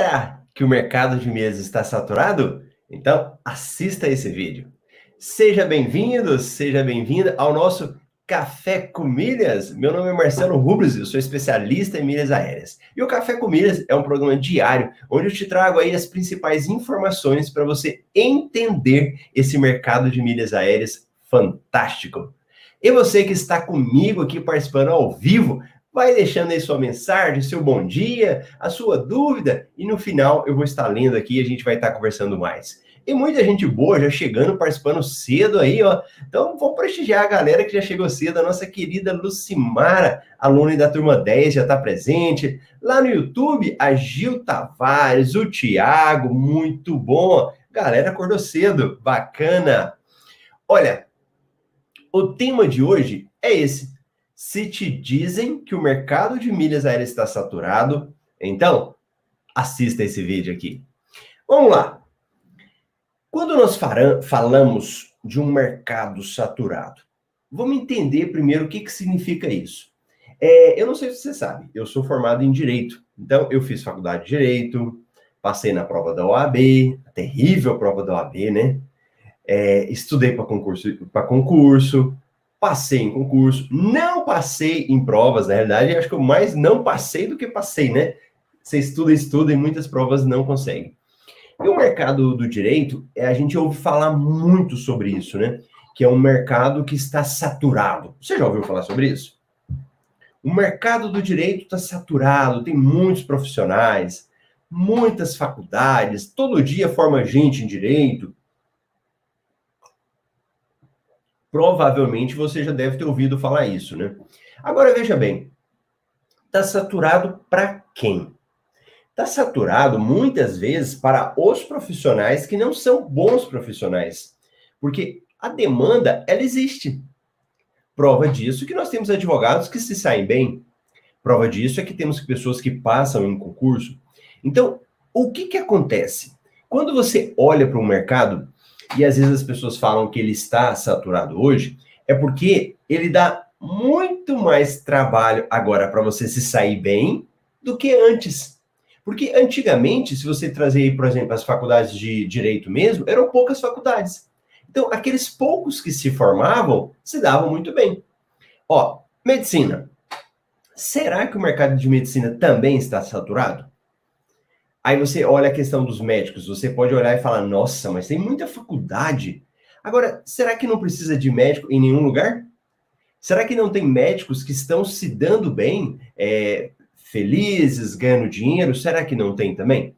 Será que o mercado de milhas está saturado? Então, assista esse vídeo. Seja bem-vindo, seja bem-vinda ao nosso Café com Milhas. Meu nome é Marcelo Rubens, eu sou especialista em milhas aéreas. E o Café com Milhas é um programa diário onde eu te trago aí as principais informações para você entender esse mercado de milhas aéreas fantástico. E você que está comigo aqui participando ao vivo, Vai deixando aí sua mensagem, seu bom dia, a sua dúvida, e no final eu vou estar lendo aqui e a gente vai estar conversando mais. E muita gente boa já chegando, participando cedo aí, ó. Então, vou prestigiar a galera que já chegou cedo. A nossa querida Lucimara, aluna da turma 10, já está presente. Lá no YouTube, a Gil Tavares, o Tiago, muito bom. Galera acordou cedo, bacana. Olha, o tema de hoje é esse se te dizem que o mercado de milhas aéreas está saturado, então assista esse vídeo aqui. Vamos lá. Quando nós falamos de um mercado saturado, vamos entender primeiro o que, que significa isso. É, eu não sei se você sabe, eu sou formado em Direito. Então, eu fiz faculdade de Direito, passei na prova da OAB, a terrível prova da OAB, né? É, estudei para concurso, concurso, passei em concurso, não passei em provas, na realidade, acho que eu mais não passei do que passei, né? Você estuda, estuda e muitas provas não consegue. E o mercado do direito, é, a gente ouve falar muito sobre isso, né? Que é um mercado que está saturado. Você já ouviu falar sobre isso? O mercado do direito está saturado, tem muitos profissionais, muitas faculdades, todo dia forma gente em direito, Provavelmente você já deve ter ouvido falar isso, né? Agora veja bem, está saturado para quem? Está saturado muitas vezes para os profissionais que não são bons profissionais, porque a demanda ela existe. Prova disso que nós temos advogados que se saem bem. Prova disso é que temos pessoas que passam em concurso. Então, o que que acontece? Quando você olha para o mercado, e às vezes as pessoas falam que ele está saturado hoje, é porque ele dá muito mais trabalho agora para você se sair bem do que antes. Porque antigamente, se você trazer, por exemplo, as faculdades de direito mesmo, eram poucas faculdades. Então, aqueles poucos que se formavam se davam muito bem. Ó, medicina. Será que o mercado de medicina também está saturado? Aí você olha a questão dos médicos, você pode olhar e falar, nossa, mas tem muita faculdade. Agora, será que não precisa de médico em nenhum lugar? Será que não tem médicos que estão se dando bem, é, felizes, ganhando dinheiro? Será que não tem também?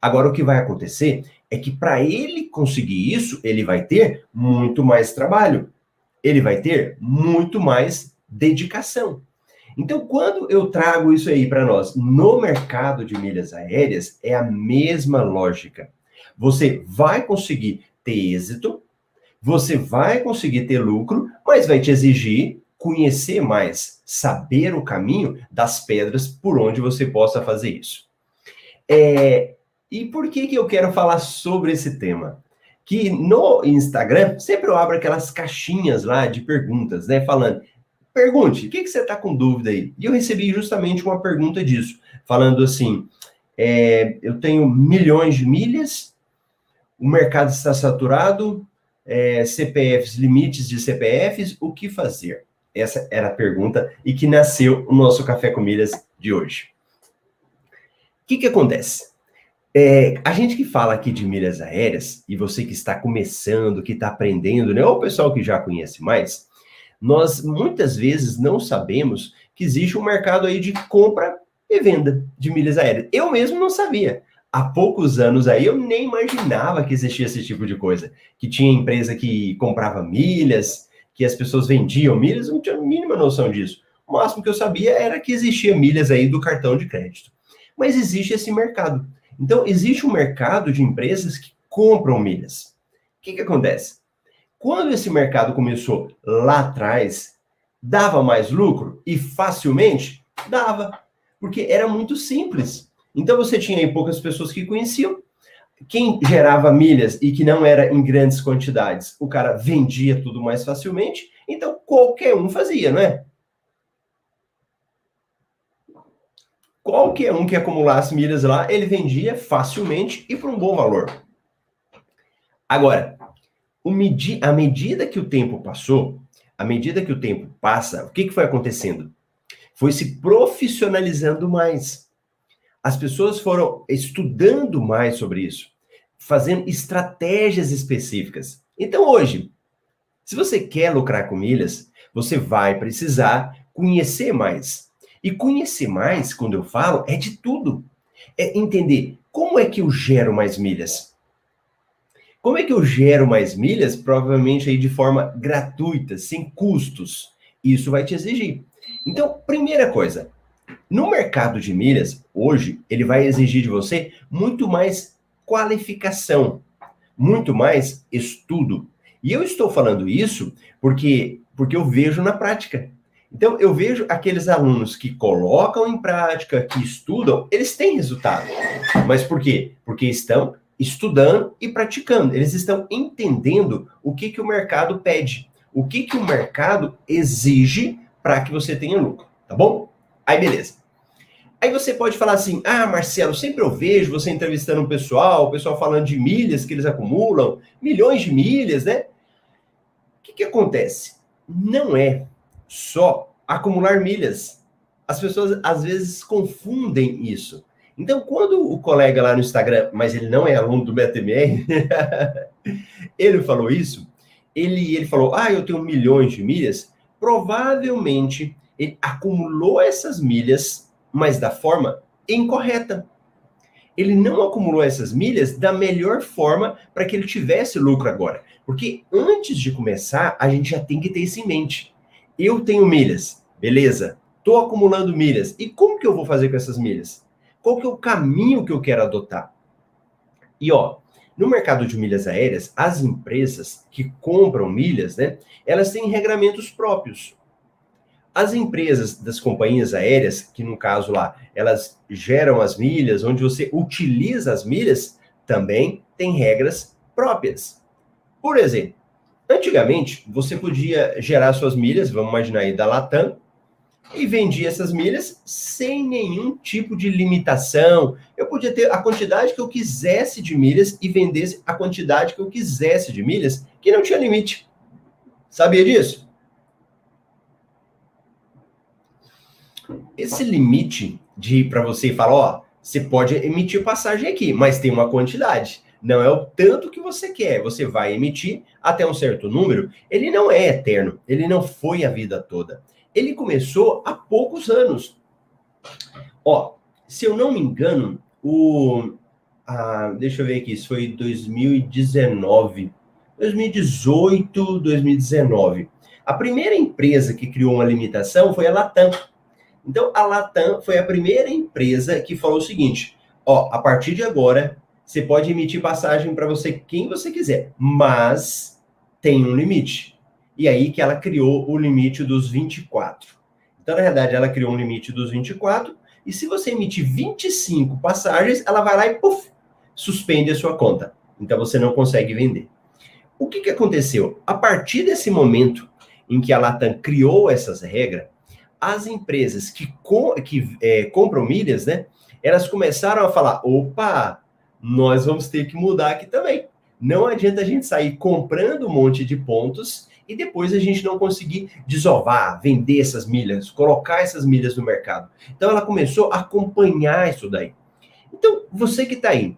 Agora, o que vai acontecer é que para ele conseguir isso, ele vai ter muito mais trabalho, ele vai ter muito mais dedicação. Então, quando eu trago isso aí para nós no mercado de milhas aéreas, é a mesma lógica. Você vai conseguir ter êxito, você vai conseguir ter lucro, mas vai te exigir conhecer mais, saber o caminho das pedras por onde você possa fazer isso. É, e por que, que eu quero falar sobre esse tema? Que no Instagram, sempre eu abro aquelas caixinhas lá de perguntas, né? Falando, Pergunte, o que, que você está com dúvida aí? E eu recebi justamente uma pergunta disso, falando assim: é, eu tenho milhões de milhas, o mercado está saturado, é, CPFs, limites de CPFs, o que fazer? Essa era a pergunta e que nasceu o nosso Café com Milhas de hoje. O que, que acontece? É, a gente que fala aqui de milhas aéreas, e você que está começando, que está aprendendo, né? Ou o pessoal que já conhece mais, nós muitas vezes não sabemos que existe um mercado aí de compra e venda de milhas aéreas. Eu mesmo não sabia. Há poucos anos aí eu nem imaginava que existia esse tipo de coisa. Que tinha empresa que comprava milhas, que as pessoas vendiam milhas, eu não tinha a mínima noção disso. O máximo que eu sabia era que existia milhas aí do cartão de crédito. Mas existe esse mercado. Então, existe um mercado de empresas que compram milhas. O que, que acontece? Quando esse mercado começou lá atrás, dava mais lucro e facilmente? Dava, porque era muito simples. Então você tinha aí poucas pessoas que conheciam. Quem gerava milhas e que não era em grandes quantidades, o cara vendia tudo mais facilmente, então qualquer um fazia, não é? qualquer um que acumulasse milhas lá, ele vendia facilmente e por um bom valor. Agora, medi a medida que o tempo passou, à medida que o tempo passa, o que, que foi acontecendo? Foi se profissionalizando mais. As pessoas foram estudando mais sobre isso, fazendo estratégias específicas. Então, hoje, se você quer lucrar com milhas, você vai precisar conhecer mais. E conhecer mais, quando eu falo, é de tudo. É entender como é que eu gero mais milhas. Como é que eu gero mais milhas? Provavelmente aí de forma gratuita, sem custos. Isso vai te exigir. Então, primeira coisa, no mercado de milhas, hoje, ele vai exigir de você muito mais qualificação, muito mais estudo. E eu estou falando isso porque, porque eu vejo na prática. Então, eu vejo aqueles alunos que colocam em prática, que estudam, eles têm resultado. Mas por quê? Porque estão estudando e praticando. Eles estão entendendo o que, que o mercado pede, o que, que o mercado exige para que você tenha lucro, tá bom? Aí, beleza. Aí você pode falar assim: ah, Marcelo, sempre eu vejo você entrevistando um pessoal, o pessoal falando de milhas que eles acumulam, milhões de milhas, né? O que, que acontece? Não é só acumular milhas. As pessoas às vezes confundem isso. Então, quando o colega lá no Instagram, mas ele não é aluno do BTMR, ele falou isso, ele, ele falou, ah, eu tenho milhões de milhas, provavelmente ele acumulou essas milhas, mas da forma incorreta. Ele não acumulou essas milhas da melhor forma para que ele tivesse lucro agora. Porque antes de começar, a gente já tem que ter isso em mente. Eu tenho milhas, beleza? Estou acumulando milhas. E como que eu vou fazer com essas milhas? Qual que é o caminho que eu quero adotar? E ó, no mercado de milhas aéreas, as empresas que compram milhas, né, elas têm regramentos próprios. As empresas das companhias aéreas, que no caso lá, elas geram as milhas, onde você utiliza as milhas, também têm regras próprias. Por exemplo, antigamente você podia gerar suas milhas, vamos imaginar aí da Latam, e vendia essas milhas sem nenhum tipo de limitação. Eu podia ter a quantidade que eu quisesse de milhas e vendesse a quantidade que eu quisesse de milhas, que não tinha limite. Sabia disso? Esse limite de para você falar, ó, você pode emitir passagem aqui, mas tem uma quantidade. Não é o tanto que você quer. Você vai emitir até um certo número. Ele não é eterno. Ele não foi a vida toda ele começou há poucos anos. Ó, se eu não me engano, o. Deixa eu ver aqui, isso foi 2019. 2018, 2019. A primeira empresa que criou uma limitação foi a Latam. Então, a Latam foi a primeira empresa que falou o seguinte: ó, a partir de agora, você pode emitir passagem para você quem você quiser, mas tem um limite. E aí que ela criou o limite dos 24. Então, na verdade, ela criou um limite dos 24, e se você emitir 25 passagens, ela vai lá e puff, suspende a sua conta. Então você não consegue vender. O que, que aconteceu? A partir desse momento em que a Latam criou essas regras, as empresas que, com, que é, compram milhas, né? Elas começaram a falar: opa, nós vamos ter que mudar aqui também. Não adianta a gente sair comprando um monte de pontos e depois a gente não conseguir desovar, vender essas milhas, colocar essas milhas no mercado. Então ela começou a acompanhar isso daí. Então, você que está aí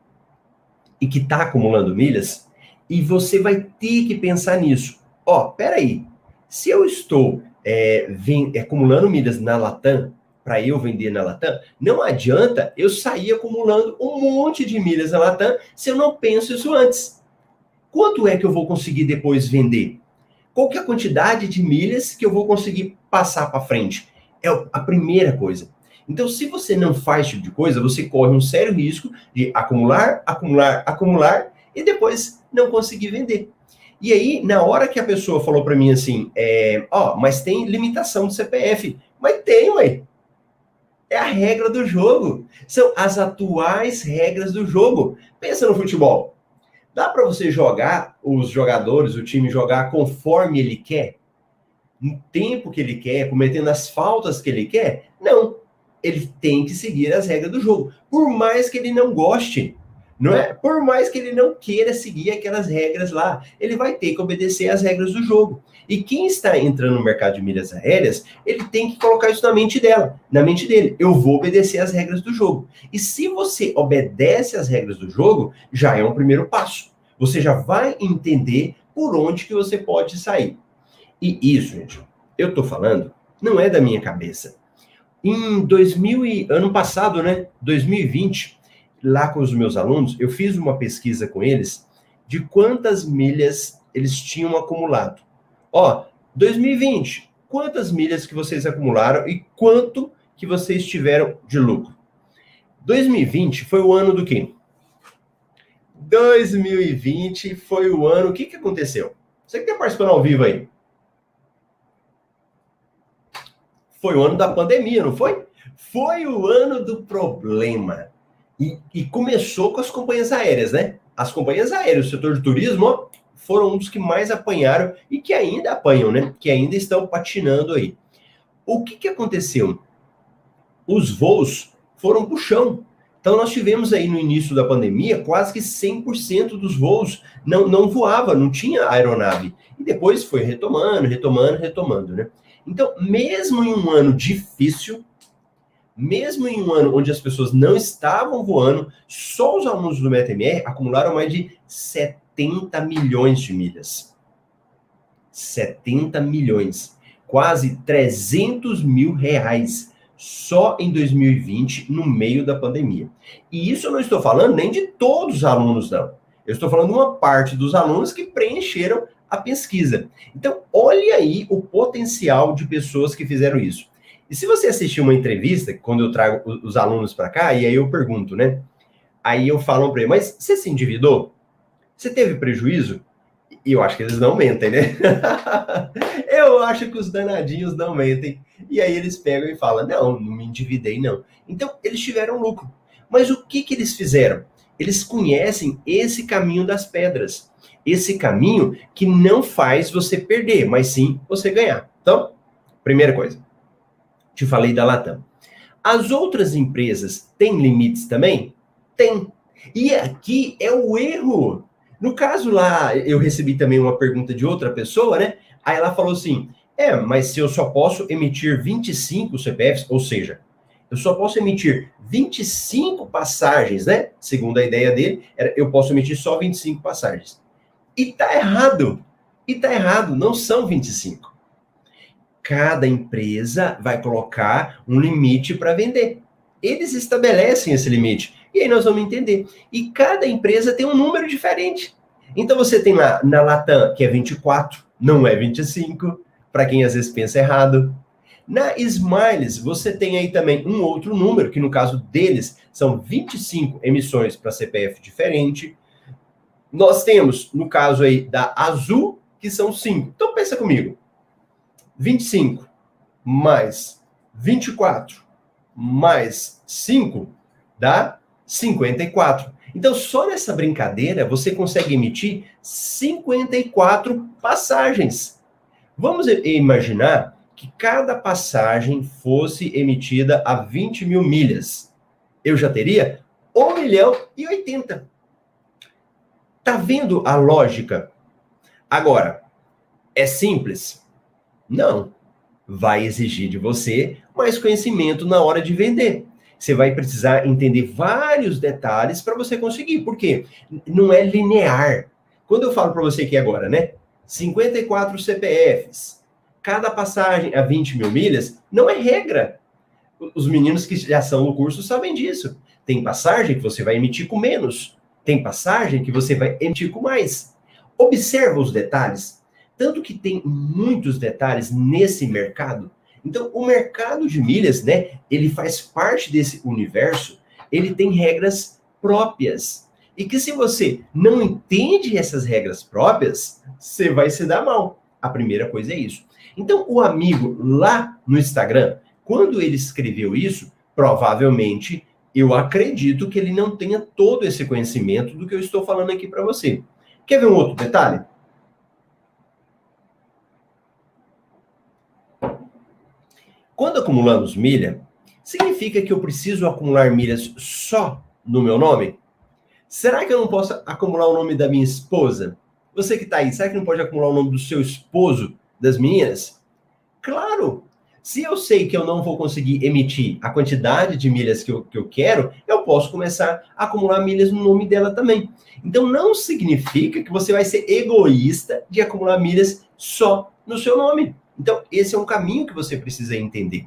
e que está acumulando milhas, e você vai ter que pensar nisso. Ó, oh, peraí, se eu estou é, vem, acumulando milhas na Latam, para eu vender na Latam, não adianta eu sair acumulando um monte de milhas na Latam se eu não penso isso antes. Quanto é que eu vou conseguir depois vender? Qual que é a quantidade de milhas que eu vou conseguir passar para frente? É a primeira coisa. Então, se você não faz esse tipo de coisa, você corre um sério risco de acumular, acumular, acumular e depois não conseguir vender. E aí, na hora que a pessoa falou para mim assim, é, ó, mas tem limitação do CPF. Mas tem, ué. É a regra do jogo. São as atuais regras do jogo. Pensa no futebol. Dá para você jogar os jogadores, o time jogar conforme ele quer? No tempo que ele quer, cometendo as faltas que ele quer? Não. ele tem que seguir as regras do jogo, por mais que ele não goste. Não é? Por mais que ele não queira seguir aquelas regras lá, ele vai ter que obedecer às regras do jogo. E quem está entrando no mercado de milhas aéreas, ele tem que colocar isso na mente dela, na mente dele. Eu vou obedecer às regras do jogo. E se você obedece às regras do jogo, já é um primeiro passo. Você já vai entender por onde que você pode sair. E isso, gente, eu tô falando, não é da minha cabeça. Em 2000 e, ano passado, né, 2020, lá com os meus alunos, eu fiz uma pesquisa com eles de quantas milhas eles tinham acumulado. Ó, 2020, quantas milhas que vocês acumularam e quanto que vocês tiveram de lucro? 2020 foi o ano do quê? 2020 foi o ano. O que, que aconteceu? Você que está participando ao vivo aí. Foi o ano da pandemia, não foi? Foi o ano do problema. E, e, começou com as companhias aéreas, né? As companhias aéreas, o setor de turismo, ó, foram um dos que mais apanharam e que ainda apanham, né? Que ainda estão patinando aí. O que, que aconteceu? Os voos foram para o chão. Então, nós tivemos aí no início da pandemia quase que 100% dos voos não, não voava, não tinha aeronave. E depois foi retomando, retomando, retomando, né? Então, mesmo em um ano difícil, mesmo em um ano onde as pessoas não estavam voando, só os alunos do MetaMR acumularam mais de 70 milhões de milhas. 70 milhões. Quase 300 mil reais só em 2020, no meio da pandemia. E isso eu não estou falando nem de todos os alunos, não. Eu estou falando de uma parte dos alunos que preencheram a pesquisa. Então, olhe aí o potencial de pessoas que fizeram isso. E se você assistir uma entrevista, quando eu trago os alunos para cá, e aí eu pergunto, né? Aí eu falo para ele, mas você se endividou? Você teve prejuízo? E eu acho que eles não mentem, né? eu acho que os danadinhos não mentem. E aí eles pegam e falam: não, não me endividei, não. Então, eles tiveram lucro. Mas o que, que eles fizeram? Eles conhecem esse caminho das pedras. Esse caminho que não faz você perder, mas sim você ganhar. Então, primeira coisa, te falei da Latam. As outras empresas têm limites também? Tem. E aqui é o erro. No caso lá, eu recebi também uma pergunta de outra pessoa, né? Aí ela falou assim: é, mas se eu só posso emitir 25 CPFs, ou seja, eu só posso emitir 25 passagens, né? Segundo a ideia dele, eu posso emitir só 25 passagens. E tá errado. E tá errado, não são 25 cada empresa vai colocar um limite para vender. Eles estabelecem esse limite. E aí nós vamos entender. E cada empresa tem um número diferente. Então você tem lá na Latam, que é 24, não é 25, para quem às vezes pensa errado. Na Smiles, você tem aí também um outro número, que no caso deles são 25 emissões para CPF diferente. Nós temos, no caso aí da Azul, que são 5. Então pensa comigo. 25 mais 24 mais 5 dá 54. Então, só nessa brincadeira, você consegue emitir 54 passagens. Vamos imaginar que cada passagem fosse emitida a 20 mil milhas. Eu já teria 1 milhão e 80. Tá vendo a lógica? Agora, é simples? Não. Vai exigir de você mais conhecimento na hora de vender. Você vai precisar entender vários detalhes para você conseguir. Por quê? Não é linear. Quando eu falo para você aqui agora, né? 54 CPFs, cada passagem a 20 mil milhas, não é regra. Os meninos que já são no curso sabem disso. Tem passagem que você vai emitir com menos. Tem passagem que você vai emitir com mais. Observa os detalhes. Tanto que tem muitos detalhes nesse mercado. Então, o mercado de milhas, né, ele faz parte desse universo, ele tem regras próprias. E que se você não entende essas regras próprias, você vai se dar mal. A primeira coisa é isso. Então, o amigo lá no Instagram, quando ele escreveu isso, provavelmente eu acredito que ele não tenha todo esse conhecimento do que eu estou falando aqui para você. Quer ver um outro detalhe? Quando acumulamos milha, significa que eu preciso acumular milhas só no meu nome? Será que eu não posso acumular o nome da minha esposa? Você que está aí, será que não pode acumular o nome do seu esposo, das meninas? Claro! Se eu sei que eu não vou conseguir emitir a quantidade de milhas que eu, que eu quero, eu posso começar a acumular milhas no nome dela também. Então não significa que você vai ser egoísta de acumular milhas só no seu nome. Então, esse é um caminho que você precisa entender.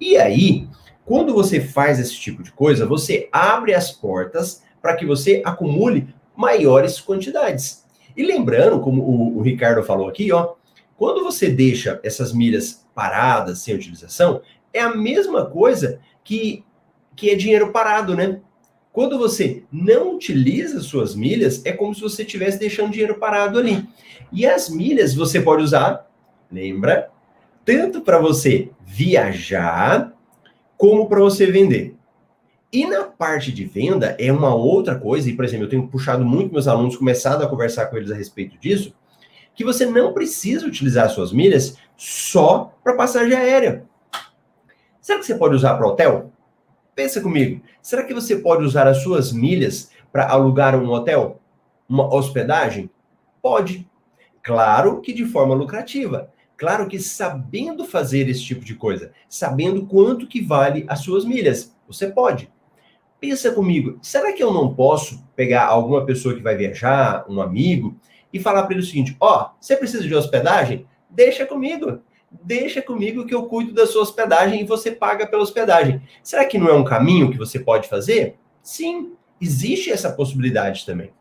E aí, quando você faz esse tipo de coisa, você abre as portas para que você acumule maiores quantidades. E lembrando, como o, o Ricardo falou aqui, ó, quando você deixa essas milhas paradas, sem utilização, é a mesma coisa que, que é dinheiro parado, né? Quando você não utiliza suas milhas, é como se você estivesse deixando dinheiro parado ali. E as milhas você pode usar, lembra, tanto para você viajar, como para você vender. E na parte de venda é uma outra coisa, e por exemplo, eu tenho puxado muito meus alunos, começado a conversar com eles a respeito disso, que você não precisa utilizar suas milhas só para passagem aérea. Será que você pode usar para hotel? Pensa comigo. Será que você pode usar as suas milhas para alugar um hotel? Uma hospedagem? Pode. Claro que de forma lucrativa. Claro que sabendo fazer esse tipo de coisa, sabendo quanto que vale as suas milhas, você pode. Pensa comigo, será que eu não posso pegar alguma pessoa que vai viajar, um amigo, e falar para ele o seguinte: ó, oh, você precisa de hospedagem? Deixa comigo. Deixa comigo que eu cuido da sua hospedagem e você paga pela hospedagem. Será que não é um caminho que você pode fazer? Sim, existe essa possibilidade também.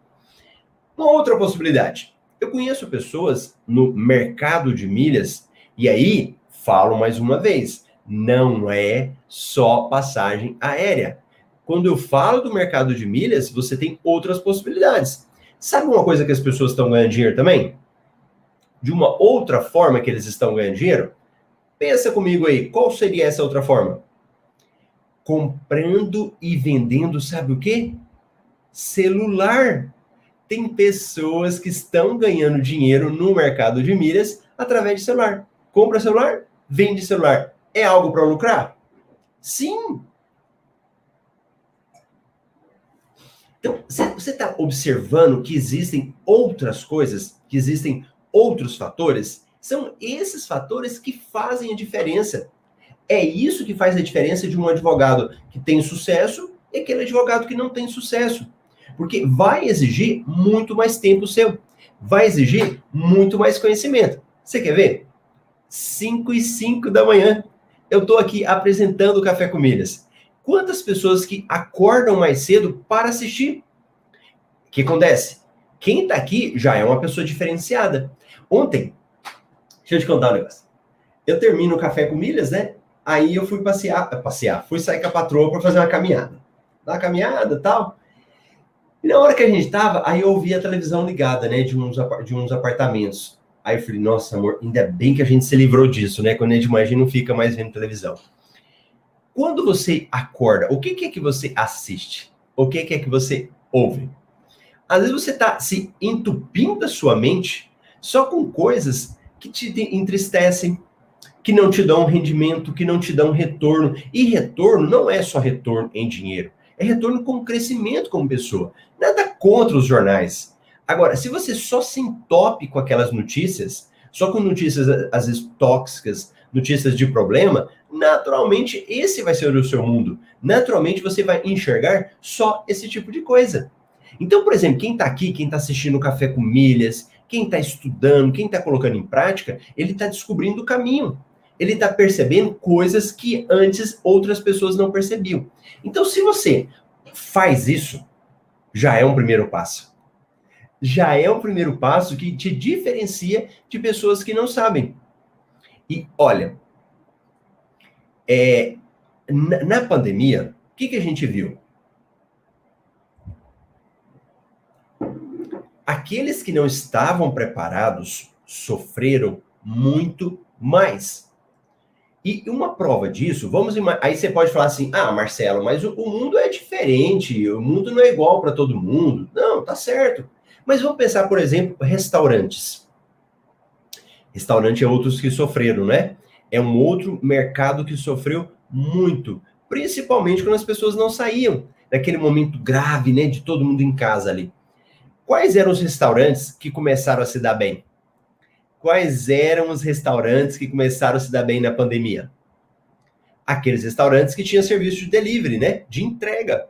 Uma outra possibilidade. Eu conheço pessoas no mercado de milhas, e aí, falo mais uma vez, não é só passagem aérea. Quando eu falo do mercado de milhas, você tem outras possibilidades. Sabe uma coisa que as pessoas estão ganhando dinheiro também? De uma outra forma que eles estão ganhando dinheiro? Pensa comigo aí, qual seria essa outra forma? Comprando e vendendo, sabe o quê? Celular. Tem pessoas que estão ganhando dinheiro no mercado de milhas através de celular. Compra celular, vende celular. É algo para lucrar? Sim, Então, você está observando que existem outras coisas, que existem outros fatores? São esses fatores que fazem a diferença. É isso que faz a diferença de um advogado que tem sucesso e aquele advogado que não tem sucesso. Porque vai exigir muito mais tempo seu. Vai exigir muito mais conhecimento. Você quer ver? 5 e 5 da manhã. Eu estou aqui apresentando o Café com Milhas. Quantas pessoas que acordam mais cedo para assistir? O que acontece? Quem está aqui já é uma pessoa diferenciada. Ontem, deixa eu te contar um negócio. Eu termino o café com milhas, né? Aí eu fui passear, passear, fui sair com a patroa para fazer uma caminhada. Dar uma caminhada tal. E na hora que a gente tava, aí eu ouvi a televisão ligada, né, de uns, de uns apartamentos. Aí eu falei, nossa, amor, ainda bem que a gente se livrou disso, né? Quando a gente não fica mais vendo televisão. Quando você acorda, o que, que é que você assiste? O que, que é que você ouve? Às vezes você está se entupindo a sua mente só com coisas que te entristecem, que não te dão rendimento, que não te dão retorno. E retorno não é só retorno em dinheiro, é retorno com crescimento como pessoa. Nada contra os jornais. Agora, se você só se entope com aquelas notícias, só com notícias às vezes tóxicas, notícias de problema, naturalmente esse vai ser o seu mundo. Naturalmente você vai enxergar só esse tipo de coisa. Então, por exemplo, quem está aqui, quem está assistindo o Café com Milhas, quem está estudando, quem está colocando em prática, ele está descobrindo o caminho. Ele está percebendo coisas que antes outras pessoas não percebiam. Então, se você faz isso, já é um primeiro passo. Já é um primeiro passo que te diferencia de pessoas que não sabem. E olha, é, na, na pandemia, o que, que a gente viu? Aqueles que não estavam preparados sofreram muito mais. E uma prova disso, vamos aí você pode falar assim: "Ah, Marcelo, mas o, o mundo é diferente, o mundo não é igual para todo mundo". Não, tá certo. Mas vamos pensar, por exemplo, restaurantes. Restaurante é outros que sofreram, né? é um outro mercado que sofreu muito. principalmente quando as pessoas não saíam, naquele momento grave, né, de todo mundo em casa ali. Quais eram os restaurantes que começaram a se dar bem? Quais eram os restaurantes que começaram a se dar bem na pandemia? Aqueles restaurantes que tinham serviço de delivery, né, de entrega.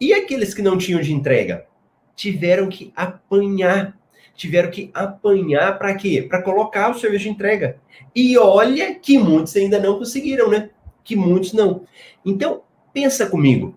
E aqueles que não tinham de entrega? Tiveram que apanhar tiveram que apanhar para quê? Para colocar o serviço de entrega. E olha que muitos ainda não conseguiram, né? Que muitos não. Então, pensa comigo.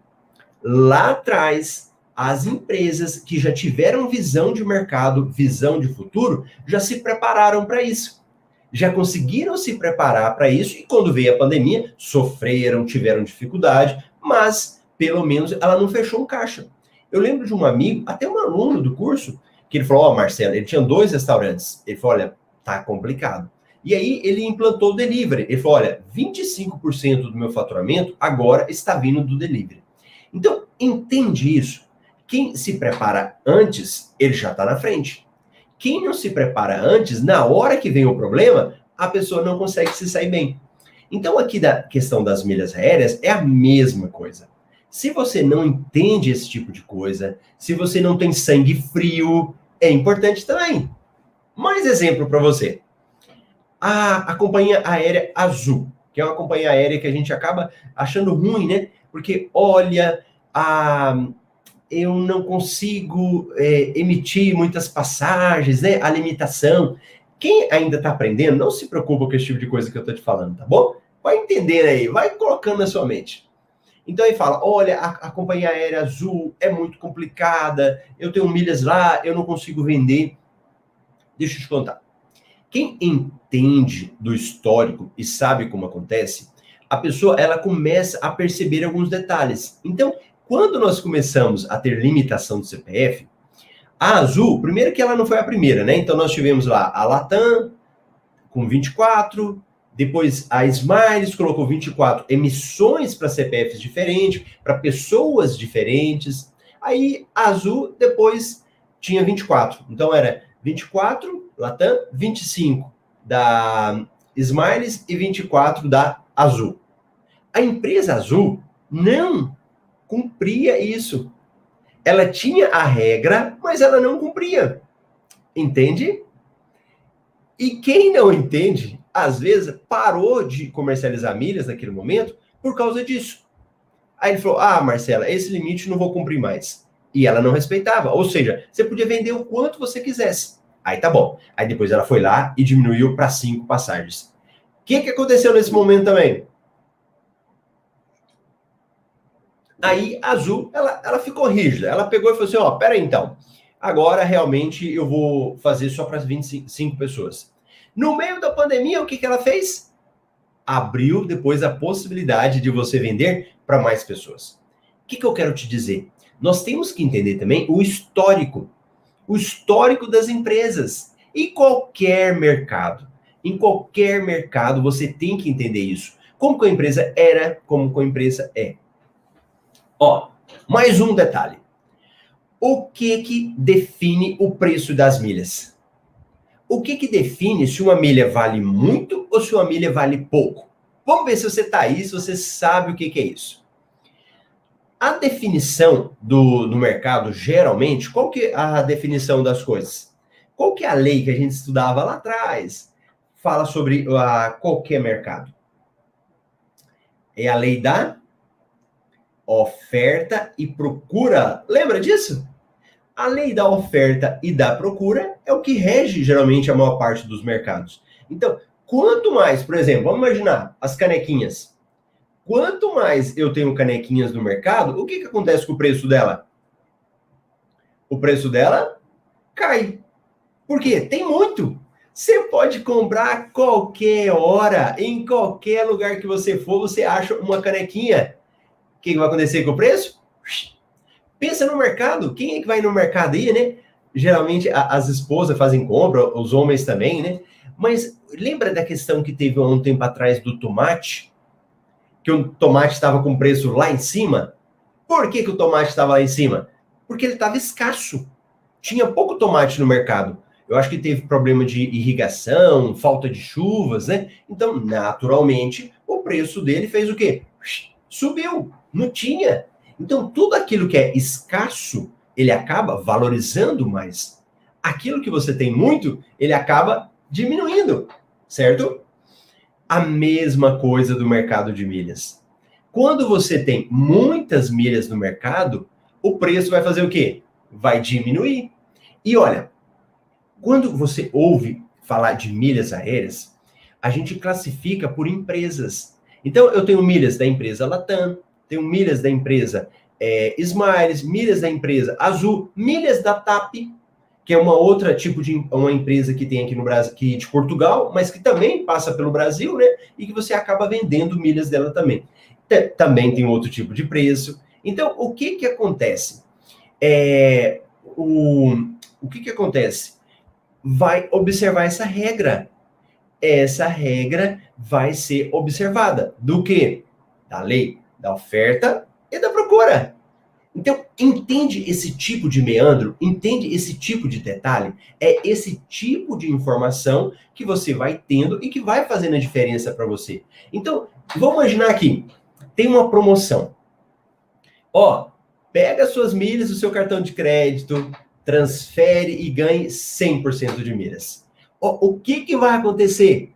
Lá atrás, as empresas que já tiveram visão de mercado, visão de futuro, já se prepararam para isso. Já conseguiram se preparar para isso e quando veio a pandemia, sofreram, tiveram dificuldade, mas pelo menos ela não fechou um caixa. Eu lembro de um amigo, até um aluno do curso, que ele falou, ó, oh, Marcelo, ele tinha dois restaurantes. Ele falou, olha, tá complicado. E aí ele implantou o delivery. Ele falou, olha, 25% do meu faturamento agora está vindo do delivery. Então, entende isso. Quem se prepara antes, ele já está na frente. Quem não se prepara antes, na hora que vem o problema, a pessoa não consegue se sair bem. Então, aqui da questão das milhas aéreas é a mesma coisa. Se você não entende esse tipo de coisa, se você não tem sangue frio, é importante também. Mais exemplo para você. A, a companhia aérea Azul, que é uma companhia aérea que a gente acaba achando ruim, né? Porque, olha, a, eu não consigo é, emitir muitas passagens, né? A limitação. Quem ainda está aprendendo, não se preocupa com esse tipo de coisa que eu estou te falando, tá bom? Vai entender aí, vai colocando na sua mente. Então ele fala: olha, a, a, companhia aérea azul é muito complicada, eu tenho milhas lá, eu não consigo vender. Deixa eu te contar. Quem entende do histórico e sabe como acontece, a pessoa ela começa a perceber alguns detalhes. Então, quando nós começamos a ter limitação do CPF, a Azul, primeiro que ela não foi a primeira, né? Então nós tivemos lá a Latam com 24, depois a Smiles colocou 24 emissões para CPFs diferentes, para pessoas diferentes. Aí a Azul depois tinha 24. Então era 24 Latam, 25 da Smiles e 24 da Azul. A empresa Azul não cumpria isso. Ela tinha a regra, mas ela não cumpria. Entende? E quem não entende às vezes, parou de comercializar milhas naquele momento por causa disso. Aí ele falou: Ah, Marcela, esse limite não vou cumprir mais. E ela não respeitava. Ou seja, você podia vender o quanto você quisesse. Aí tá bom. Aí depois ela foi lá e diminuiu para cinco passagens. O que, que aconteceu nesse momento também? Aí a Azul, ela, ela ficou rígida. Ela pegou e falou assim: Ó, pera então. Agora realmente eu vou fazer só para 25 pessoas. No meio da pandemia, o que, que ela fez? Abriu depois a possibilidade de você vender para mais pessoas. O que, que eu quero te dizer? Nós temos que entender também o histórico, o histórico das empresas e qualquer mercado. Em qualquer mercado você tem que entender isso. Como que a empresa era, como que a empresa é. Ó, mais um detalhe. O que que define o preço das milhas? o que, que define se uma milha vale muito ou se uma milha vale pouco? Vamos ver se você está aí, se você sabe o que, que é isso. A definição do, do mercado, geralmente, qual que é a definição das coisas? Qual que é a lei que a gente estudava lá atrás? Fala sobre a, qualquer mercado. É a lei da oferta e procura. Lembra disso? A lei da oferta e da procura é o que rege geralmente a maior parte dos mercados. Então, quanto mais, por exemplo, vamos imaginar as canequinhas. Quanto mais eu tenho canequinhas no mercado, o que, que acontece com o preço dela? O preço dela cai. Por quê? Tem muito. Você pode comprar qualquer hora, em qualquer lugar que você for, você acha uma canequinha. Que vai acontecer com o preço? Pensa no mercado. Quem é que vai no mercado aí, né? Geralmente a, as esposas fazem compra, os homens também, né? Mas lembra da questão que teve há um tempo atrás do tomate? Que o tomate estava com preço lá em cima? Por que, que o tomate estava lá em cima? Porque ele estava escasso. Tinha pouco tomate no mercado. Eu acho que teve problema de irrigação, falta de chuvas, né? Então, naturalmente, o preço dele fez o quê? subiu. Não tinha. Então, tudo aquilo que é escasso, ele acaba valorizando mais. Aquilo que você tem muito, ele acaba diminuindo, certo? A mesma coisa do mercado de milhas. Quando você tem muitas milhas no mercado, o preço vai fazer o quê? Vai diminuir. E olha, quando você ouve falar de milhas aéreas, a gente classifica por empresas. Então, eu tenho milhas da empresa Latam, tenho milhas da empresa é, Smiles, milhas da empresa Azul, milhas da TAP, que é uma outra tipo de uma empresa que tem aqui no Brasil, que de Portugal, mas que também passa pelo Brasil, né? E que você acaba vendendo milhas dela também. Também tem outro tipo de preço. Então, o que que acontece? É, o, o que que acontece? Vai observar essa regra. Essa regra vai ser observada. Do que? Da lei, da oferta e da procura. Então, entende esse tipo de meandro, entende esse tipo de detalhe? É esse tipo de informação que você vai tendo e que vai fazendo a diferença para você. Então, vamos imaginar aqui, tem uma promoção. Ó, pega suas milhas do seu cartão de crédito, transfere e ganhe 100% de milhas. Ó, o que, que vai acontecer?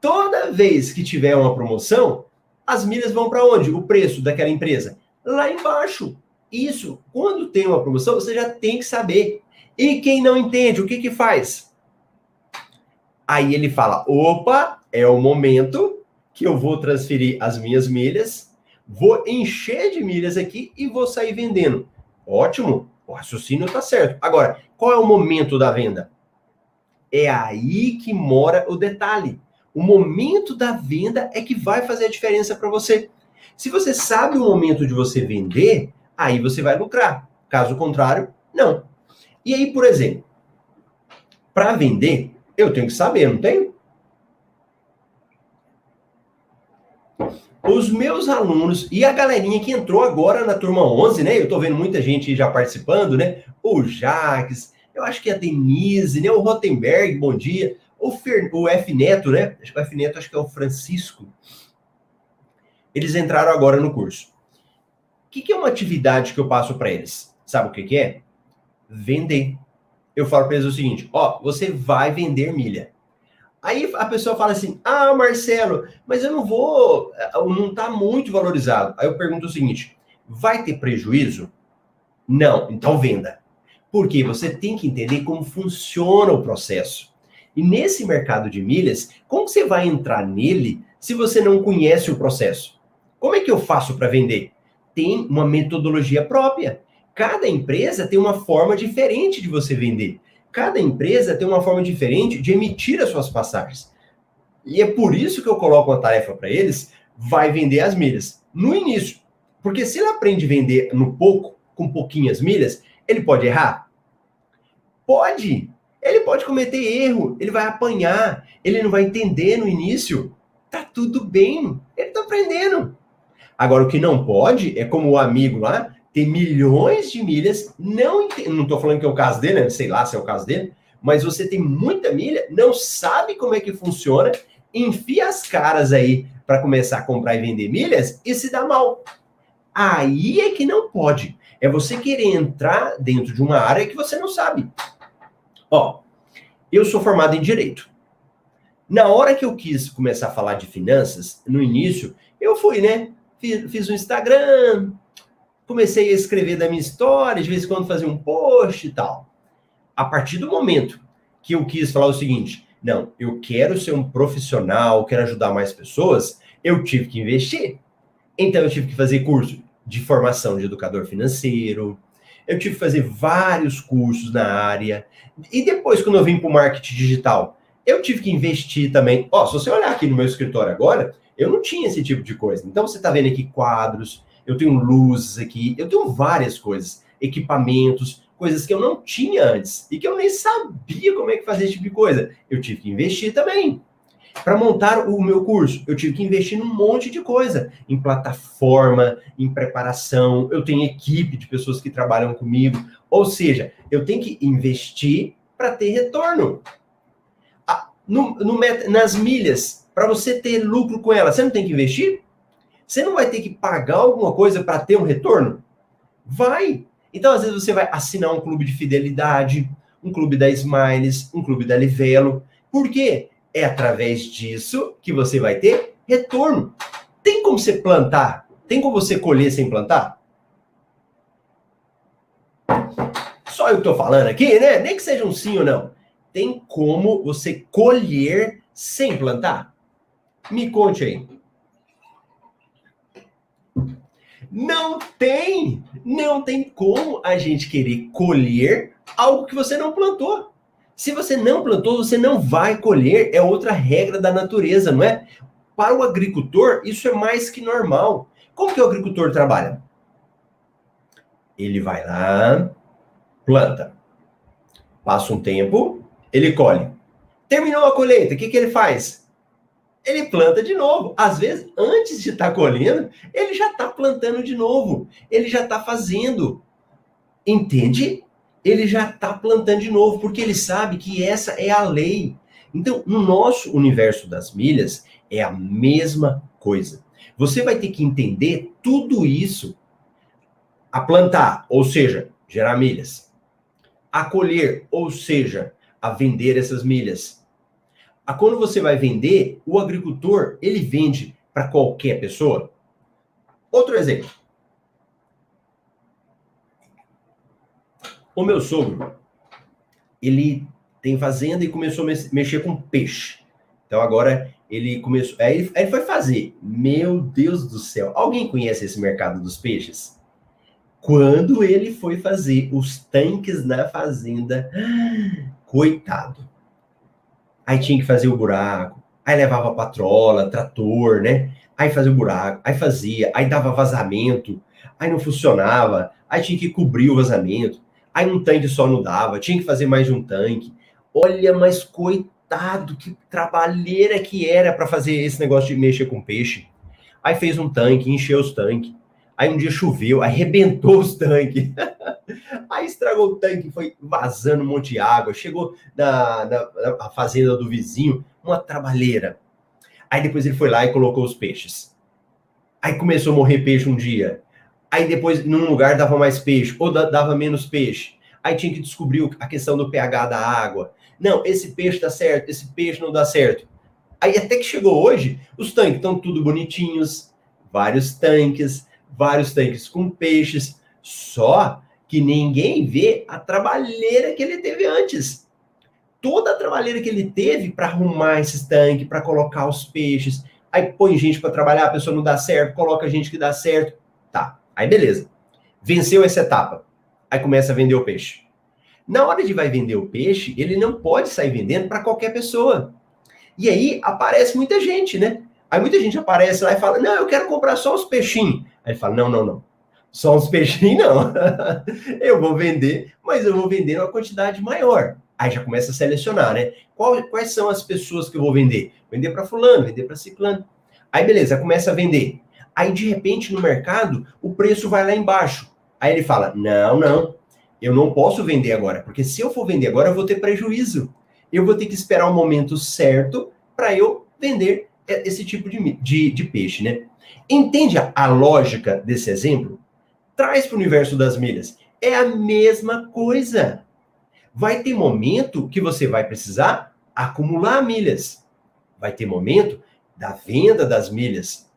Toda vez que tiver uma promoção, as milhas vão para onde? O preço daquela empresa? Lá embaixo. Isso, quando tem uma promoção, você já tem que saber. E quem não entende, o que que faz? Aí ele fala: opa, é o momento que eu vou transferir as minhas milhas, vou encher de milhas aqui e vou sair vendendo. Ótimo, o raciocínio está certo. Agora, qual é o momento da venda? É aí que mora o detalhe. O momento da venda é que vai fazer a diferença para você. Se você sabe o momento de você vender, aí você vai lucrar. Caso contrário, não. E aí, por exemplo, para vender, eu tenho que saber, não tenho? Os meus alunos e a galerinha que entrou agora na turma 11, né? Eu tô vendo muita gente já participando, né? O Jaques, eu acho que a Denise, né? O Rotenberg, bom dia. O, Fer, o F Neto, né? O F Neto acho que é o Francisco. Eles entraram agora no curso que, que é uma atividade que eu passo para eles? Sabe o que, que é? Vender. Eu falo para eles o seguinte: ó, você vai vender milha. Aí a pessoa fala assim: ah, Marcelo, mas eu não vou, não está muito valorizado. Aí eu pergunto o seguinte: vai ter prejuízo? Não, então venda. Porque você tem que entender como funciona o processo. E nesse mercado de milhas, como você vai entrar nele se você não conhece o processo? Como é que eu faço para vender? tem uma metodologia própria. Cada empresa tem uma forma diferente de você vender. Cada empresa tem uma forma diferente de emitir as suas passagens. E é por isso que eu coloco uma tarefa para eles, vai vender as milhas no início. Porque se ele aprende a vender no pouco, com pouquinhas milhas, ele pode errar? Pode. Ele pode cometer erro, ele vai apanhar, ele não vai entender no início. Tá tudo bem, ele tá aprendendo. Agora, o que não pode é como o amigo lá ter milhões de milhas, não não estou falando que é o caso dele, né? sei lá se é o caso dele, mas você tem muita milha, não sabe como é que funciona, enfia as caras aí para começar a comprar e vender milhas e se dá mal. Aí é que não pode. É você querer entrar dentro de uma área que você não sabe. Ó, eu sou formado em direito. Na hora que eu quis começar a falar de finanças, no início, eu fui, né? fiz, fiz um Instagram, comecei a escrever da minha história, de vez em quando fazer um post e tal. A partir do momento que eu quis falar o seguinte, não, eu quero ser um profissional, quero ajudar mais pessoas, eu tive que investir. Então eu tive que fazer curso de formação de educador financeiro, eu tive que fazer vários cursos na área. E depois, quando eu vim para o marketing digital, eu tive que investir também. Ó, se você olhar aqui no meu escritório agora, eu não tinha esse tipo de coisa. Então você está vendo aqui quadros, eu tenho luzes aqui, eu tenho várias coisas, equipamentos, coisas que eu não tinha antes e que eu nem sabia como é que fazia esse tipo de coisa. Eu tive que investir também. Para montar o meu curso, eu tive que investir num monte de coisa, em plataforma, em preparação. Eu tenho equipe de pessoas que trabalham comigo. Ou seja, eu tenho que investir para ter retorno. No, no, nas milhas, para você ter lucro com ela, você não tem que investir? Você não vai ter que pagar alguma coisa para ter um retorno? Vai! Então, às vezes, você vai assinar um clube de fidelidade, um clube da Smiles, um clube da Livelo. Por quê? É através disso que você vai ter retorno. Tem como você plantar? Tem como você colher sem plantar? Só eu estou falando aqui, né? Nem que seja um sim ou não. Tem como você colher sem plantar? Me conte aí. Não tem! Não tem como a gente querer colher algo que você não plantou. Se você não plantou, você não vai colher. É outra regra da natureza, não é? Para o agricultor, isso é mais que normal. Como que o agricultor trabalha? Ele vai lá, planta. Passa um tempo, ele colhe. Terminou a colheita, o que, que ele faz? ele planta de novo. Às vezes, antes de estar tá colhendo, ele já está plantando de novo. Ele já está fazendo. Entende? Ele já está plantando de novo, porque ele sabe que essa é a lei. Então, no nosso universo das milhas, é a mesma coisa. Você vai ter que entender tudo isso a plantar, ou seja, gerar milhas. A colher, ou seja, a vender essas milhas a quando você vai vender, o agricultor, ele vende para qualquer pessoa? Outro exemplo. O meu sogro, ele tem fazenda e começou a mexer com peixe. Então agora ele começou. Aí ele foi fazer. Meu Deus do céu. Alguém conhece esse mercado dos peixes? Quando ele foi fazer os tanques na fazenda, coitado aí tinha que fazer o buraco, aí levava patrola, trator, né? Aí fazia o buraco, aí fazia, aí dava vazamento, aí não funcionava, aí tinha que cobrir o vazamento, aí um tanque só não dava, tinha que fazer mais de um tanque. Olha, mas coitado, que trabalheira que era para fazer esse negócio de mexer com peixe. Aí fez um tanque, encheu os tanques. Aí um dia choveu, arrebentou os tanques. Aí estragou o tanque, foi vazando um monte de água. Chegou na, na, na, fazenda do vizinho, uma trabalheira. Aí depois ele foi lá e colocou os peixes. Aí começou a morrer peixe um dia. Aí depois, num lugar, dava mais peixe, ou dava menos peixe. Aí tinha que descobrir a questão do pH da água. Não, esse peixe dá certo, esse peixe não dá certo. Aí até que chegou hoje, os tanques estão tudo bonitinhos, vários tanques, vários tanques com peixes, só que ninguém vê a trabalheira que ele teve antes. Toda a trabalheira que ele teve para arrumar esses tanques, para colocar os peixes, aí põe gente para trabalhar, a pessoa não dá certo, coloca gente que dá certo. Aí beleza. Venceu essa etapa. Aí começa a vender o peixe. Na hora de vai vender o peixe, ele não pode sair vendendo para qualquer pessoa. E aí aparece muita gente, né? Aí muita gente aparece lá e fala: Não, eu quero comprar só os peixinhos. Aí ele fala: não, não, não. Só uns peixinhos, não. eu vou vender, mas eu vou vender uma quantidade maior. Aí já começa a selecionar, né? Qual, quais são as pessoas que eu vou vender? Vender para fulano, vender para ciclano. Aí beleza, começa a vender. Aí de repente no mercado o preço vai lá embaixo. Aí ele fala: "Não, não. Eu não posso vender agora, porque se eu for vender agora eu vou ter prejuízo. Eu vou ter que esperar o momento certo para eu vender esse tipo de, de, de peixe, né? Entende a, a lógica desse exemplo? Traz para o universo das milhas. É a mesma coisa. Vai ter momento que você vai precisar acumular milhas. Vai ter momento da venda das milhas.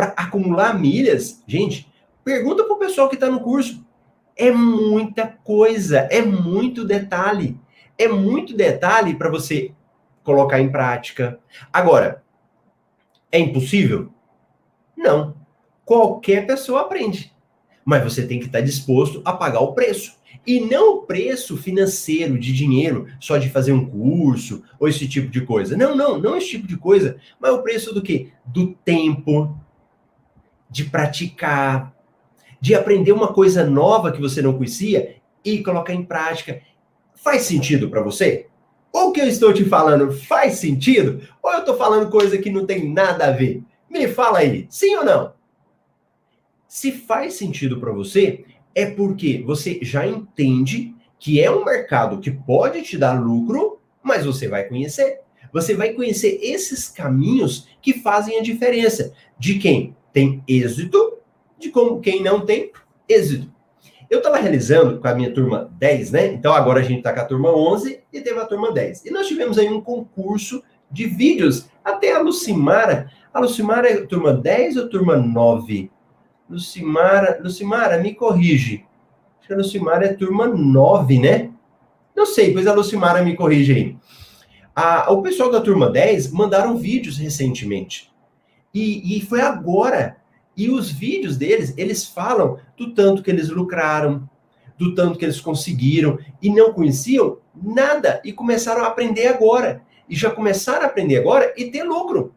Para acumular milhas, gente, pergunta para o pessoal que está no curso. É muita coisa, é muito detalhe. É muito detalhe para você colocar em prática. Agora, é impossível? Não. Qualquer pessoa aprende. Mas você tem que estar disposto a pagar o preço. E não o preço financeiro de dinheiro, só de fazer um curso ou esse tipo de coisa. Não, não, não esse tipo de coisa. Mas o preço do quê? Do tempo, de praticar, de aprender uma coisa nova que você não conhecia e colocar em prática. Faz sentido para você? O que eu estou te falando faz sentido? Ou eu estou falando coisa que não tem nada a ver? Me fala aí, sim ou não? Se faz sentido para você, é porque você já entende que é um mercado que pode te dar lucro, mas você vai conhecer. Você vai conhecer esses caminhos que fazem a diferença. De quem? Tem êxito de como quem não tem êxito. Eu estava realizando com a minha turma 10, né? Então agora a gente está com a turma 11 e teve a turma 10. E nós tivemos aí um concurso de vídeos. Até a Lucimara. A Lucimara é turma 10 ou turma 9? Lucimara, Lucimara, me corrige. Acho que a Lucimara é turma 9, né? Não sei, pois a Lucimara me corrige aí. A, o pessoal da turma 10 mandaram vídeos recentemente. E, e foi agora e os vídeos deles, eles falam do tanto que eles lucraram, do tanto que eles conseguiram e não conheciam nada e começaram a aprender agora. E já começaram a aprender agora e ter lucro.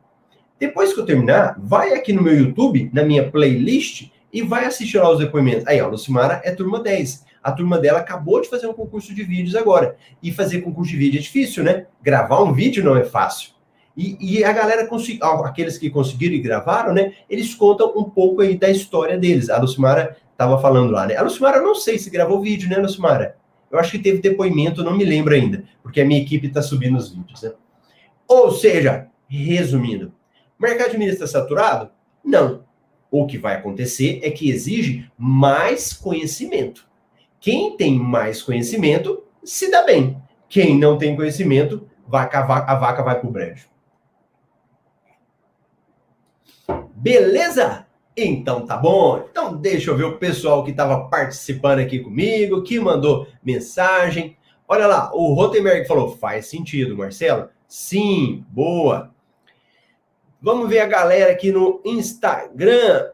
Depois que eu terminar, vai aqui no meu YouTube, na minha playlist, e vai assistir lá os depoimentos. Aí, ó, Lucimara é turma 10. A turma dela acabou de fazer um concurso de vídeos agora. E fazer concurso de vídeo é difícil, né? Gravar um vídeo não é fácil. E, e, a galera, aqueles que conseguiram e gravaram, né? Eles contam um pouco aí da história deles. A Lucimara estava falando lá, né? A Lucimara, não sei se gravou vídeo, né, Lucimara? Eu acho que teve depoimento, não me lembro ainda, porque a minha equipe está subindo os vídeos, né? Ou seja, resumindo, mercado de milhas está saturado? Não. O que vai acontecer é que exige mais conhecimento. Quem tem mais conhecimento se dá bem. Quem não tem conhecimento, a vaca vai para o brejo. Beleza? Então tá bom. Então deixa eu ver o pessoal que estava participando aqui comigo, que mandou mensagem. Olha lá, o Rotenberg falou: faz sentido, Marcelo. Sim, boa. Vamos ver a galera aqui no Instagram.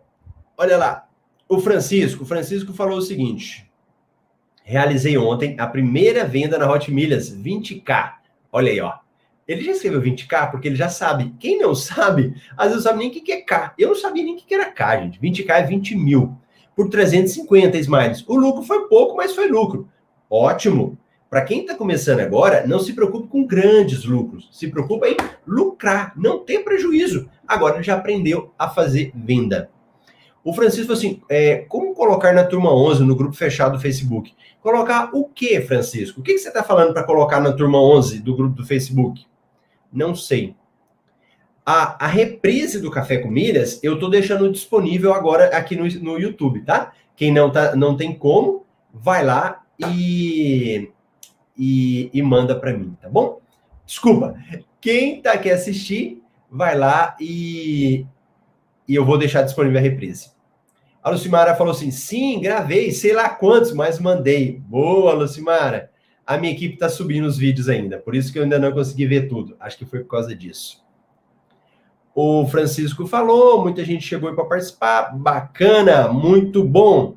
Olha lá, o Francisco. O Francisco falou o seguinte: realizei ontem a primeira venda na Hot Milhas, 20k. Olha aí, ó. Ele já escreveu 20K porque ele já sabe. Quem não sabe, às vezes não sabe nem o que é K. Eu não sabia nem o que era K, gente. 20K é 20 mil por 350 smiles. O lucro foi pouco, mas foi lucro. Ótimo. Para quem está começando agora, não se preocupe com grandes lucros. Se preocupe em lucrar, não ter prejuízo. Agora ele já aprendeu a fazer venda. O Francisco falou assim: é, como colocar na turma 11, no grupo fechado do Facebook? Colocar o que, Francisco? O que, que você está falando para colocar na turma 11 do grupo do Facebook? Não sei. A, a reprise do Café com Milhas, eu estou deixando disponível agora aqui no, no YouTube, tá? Quem não, tá, não tem como, vai lá e, e, e manda para mim, tá bom? Desculpa. Quem tá aqui assistir, vai lá e, e eu vou deixar disponível a reprise. A Lucimara falou assim: sim, gravei, sei lá quantos, mas mandei. Boa, Lucimara a minha equipe está subindo os vídeos ainda, por isso que eu ainda não consegui ver tudo. Acho que foi por causa disso. O Francisco falou, muita gente chegou para participar, bacana, muito bom.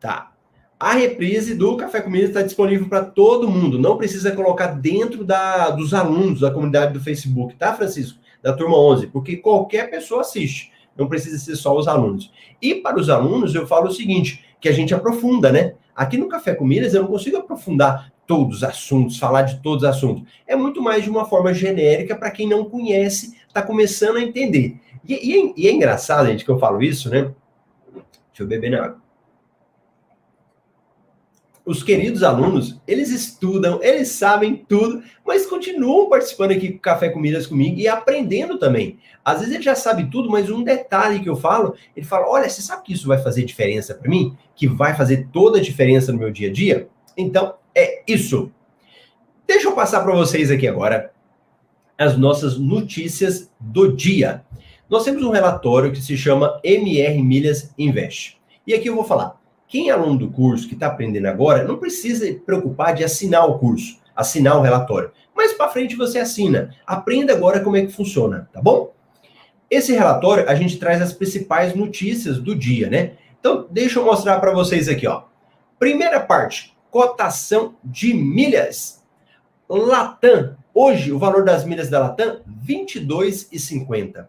Tá. A reprise do Café Comida está disponível para todo mundo. Não precisa colocar dentro da, dos alunos da comunidade do Facebook, tá, Francisco? Da turma 11, porque qualquer pessoa assiste. Não precisa ser só os alunos. E para os alunos, eu falo o seguinte: que a gente aprofunda, né? Aqui no Café com eu não consigo aprofundar todos os assuntos, falar de todos os assuntos. É muito mais de uma forma genérica para quem não conhece, está começando a entender. E, e, é, e, é, engraçado, gente, que eu falo isso, né? Deixa eu beber na água os queridos alunos, eles estudam, eles sabem tudo, mas continuam participando aqui com Café Comidas comigo e aprendendo também. Às vezes ele já sabe tudo, mas um detalhe que eu falo, ele fala: Olha, você sabe que isso vai fazer diferença para mim? Que vai fazer toda a diferença no meu dia a dia? Então, é isso. Deixa eu passar para vocês aqui agora as nossas notícias do dia. Nós temos um relatório que se chama MR Milhas Invest. E aqui eu vou falar quem é aluno do curso, que está aprendendo agora, não precisa se preocupar de assinar o curso, assinar o relatório. Mas para frente você assina. Aprenda agora como é que funciona, tá bom? Esse relatório a gente traz as principais notícias do dia, né? Então, deixa eu mostrar para vocês aqui, ó. Primeira parte, cotação de milhas. Latam, hoje o valor das milhas da Latam 22,50.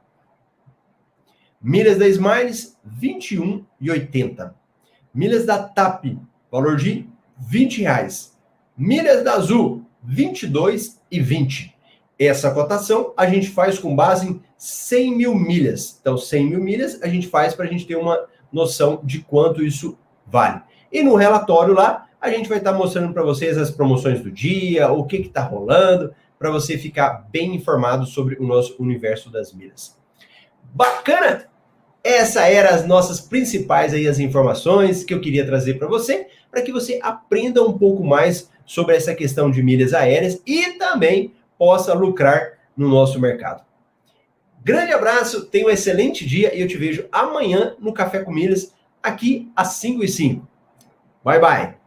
Milhas da Smiles 21,80. Milhas da TAP, valor de 20 reais. Milhas da Azul, 22 e 20. Essa cotação a gente faz com base em 100 mil milhas. Então, 100 mil milhas a gente faz para a gente ter uma noção de quanto isso vale. E no relatório lá, a gente vai estar tá mostrando para vocês as promoções do dia, o que está rolando, para você ficar bem informado sobre o nosso universo das milhas. Bacana? Essa eram as nossas principais aí as informações que eu queria trazer para você, para que você aprenda um pouco mais sobre essa questão de milhas aéreas e também possa lucrar no nosso mercado. Grande abraço, tenha um excelente dia e eu te vejo amanhã no Café com Milhas, aqui às 5 e 5. Bye, bye!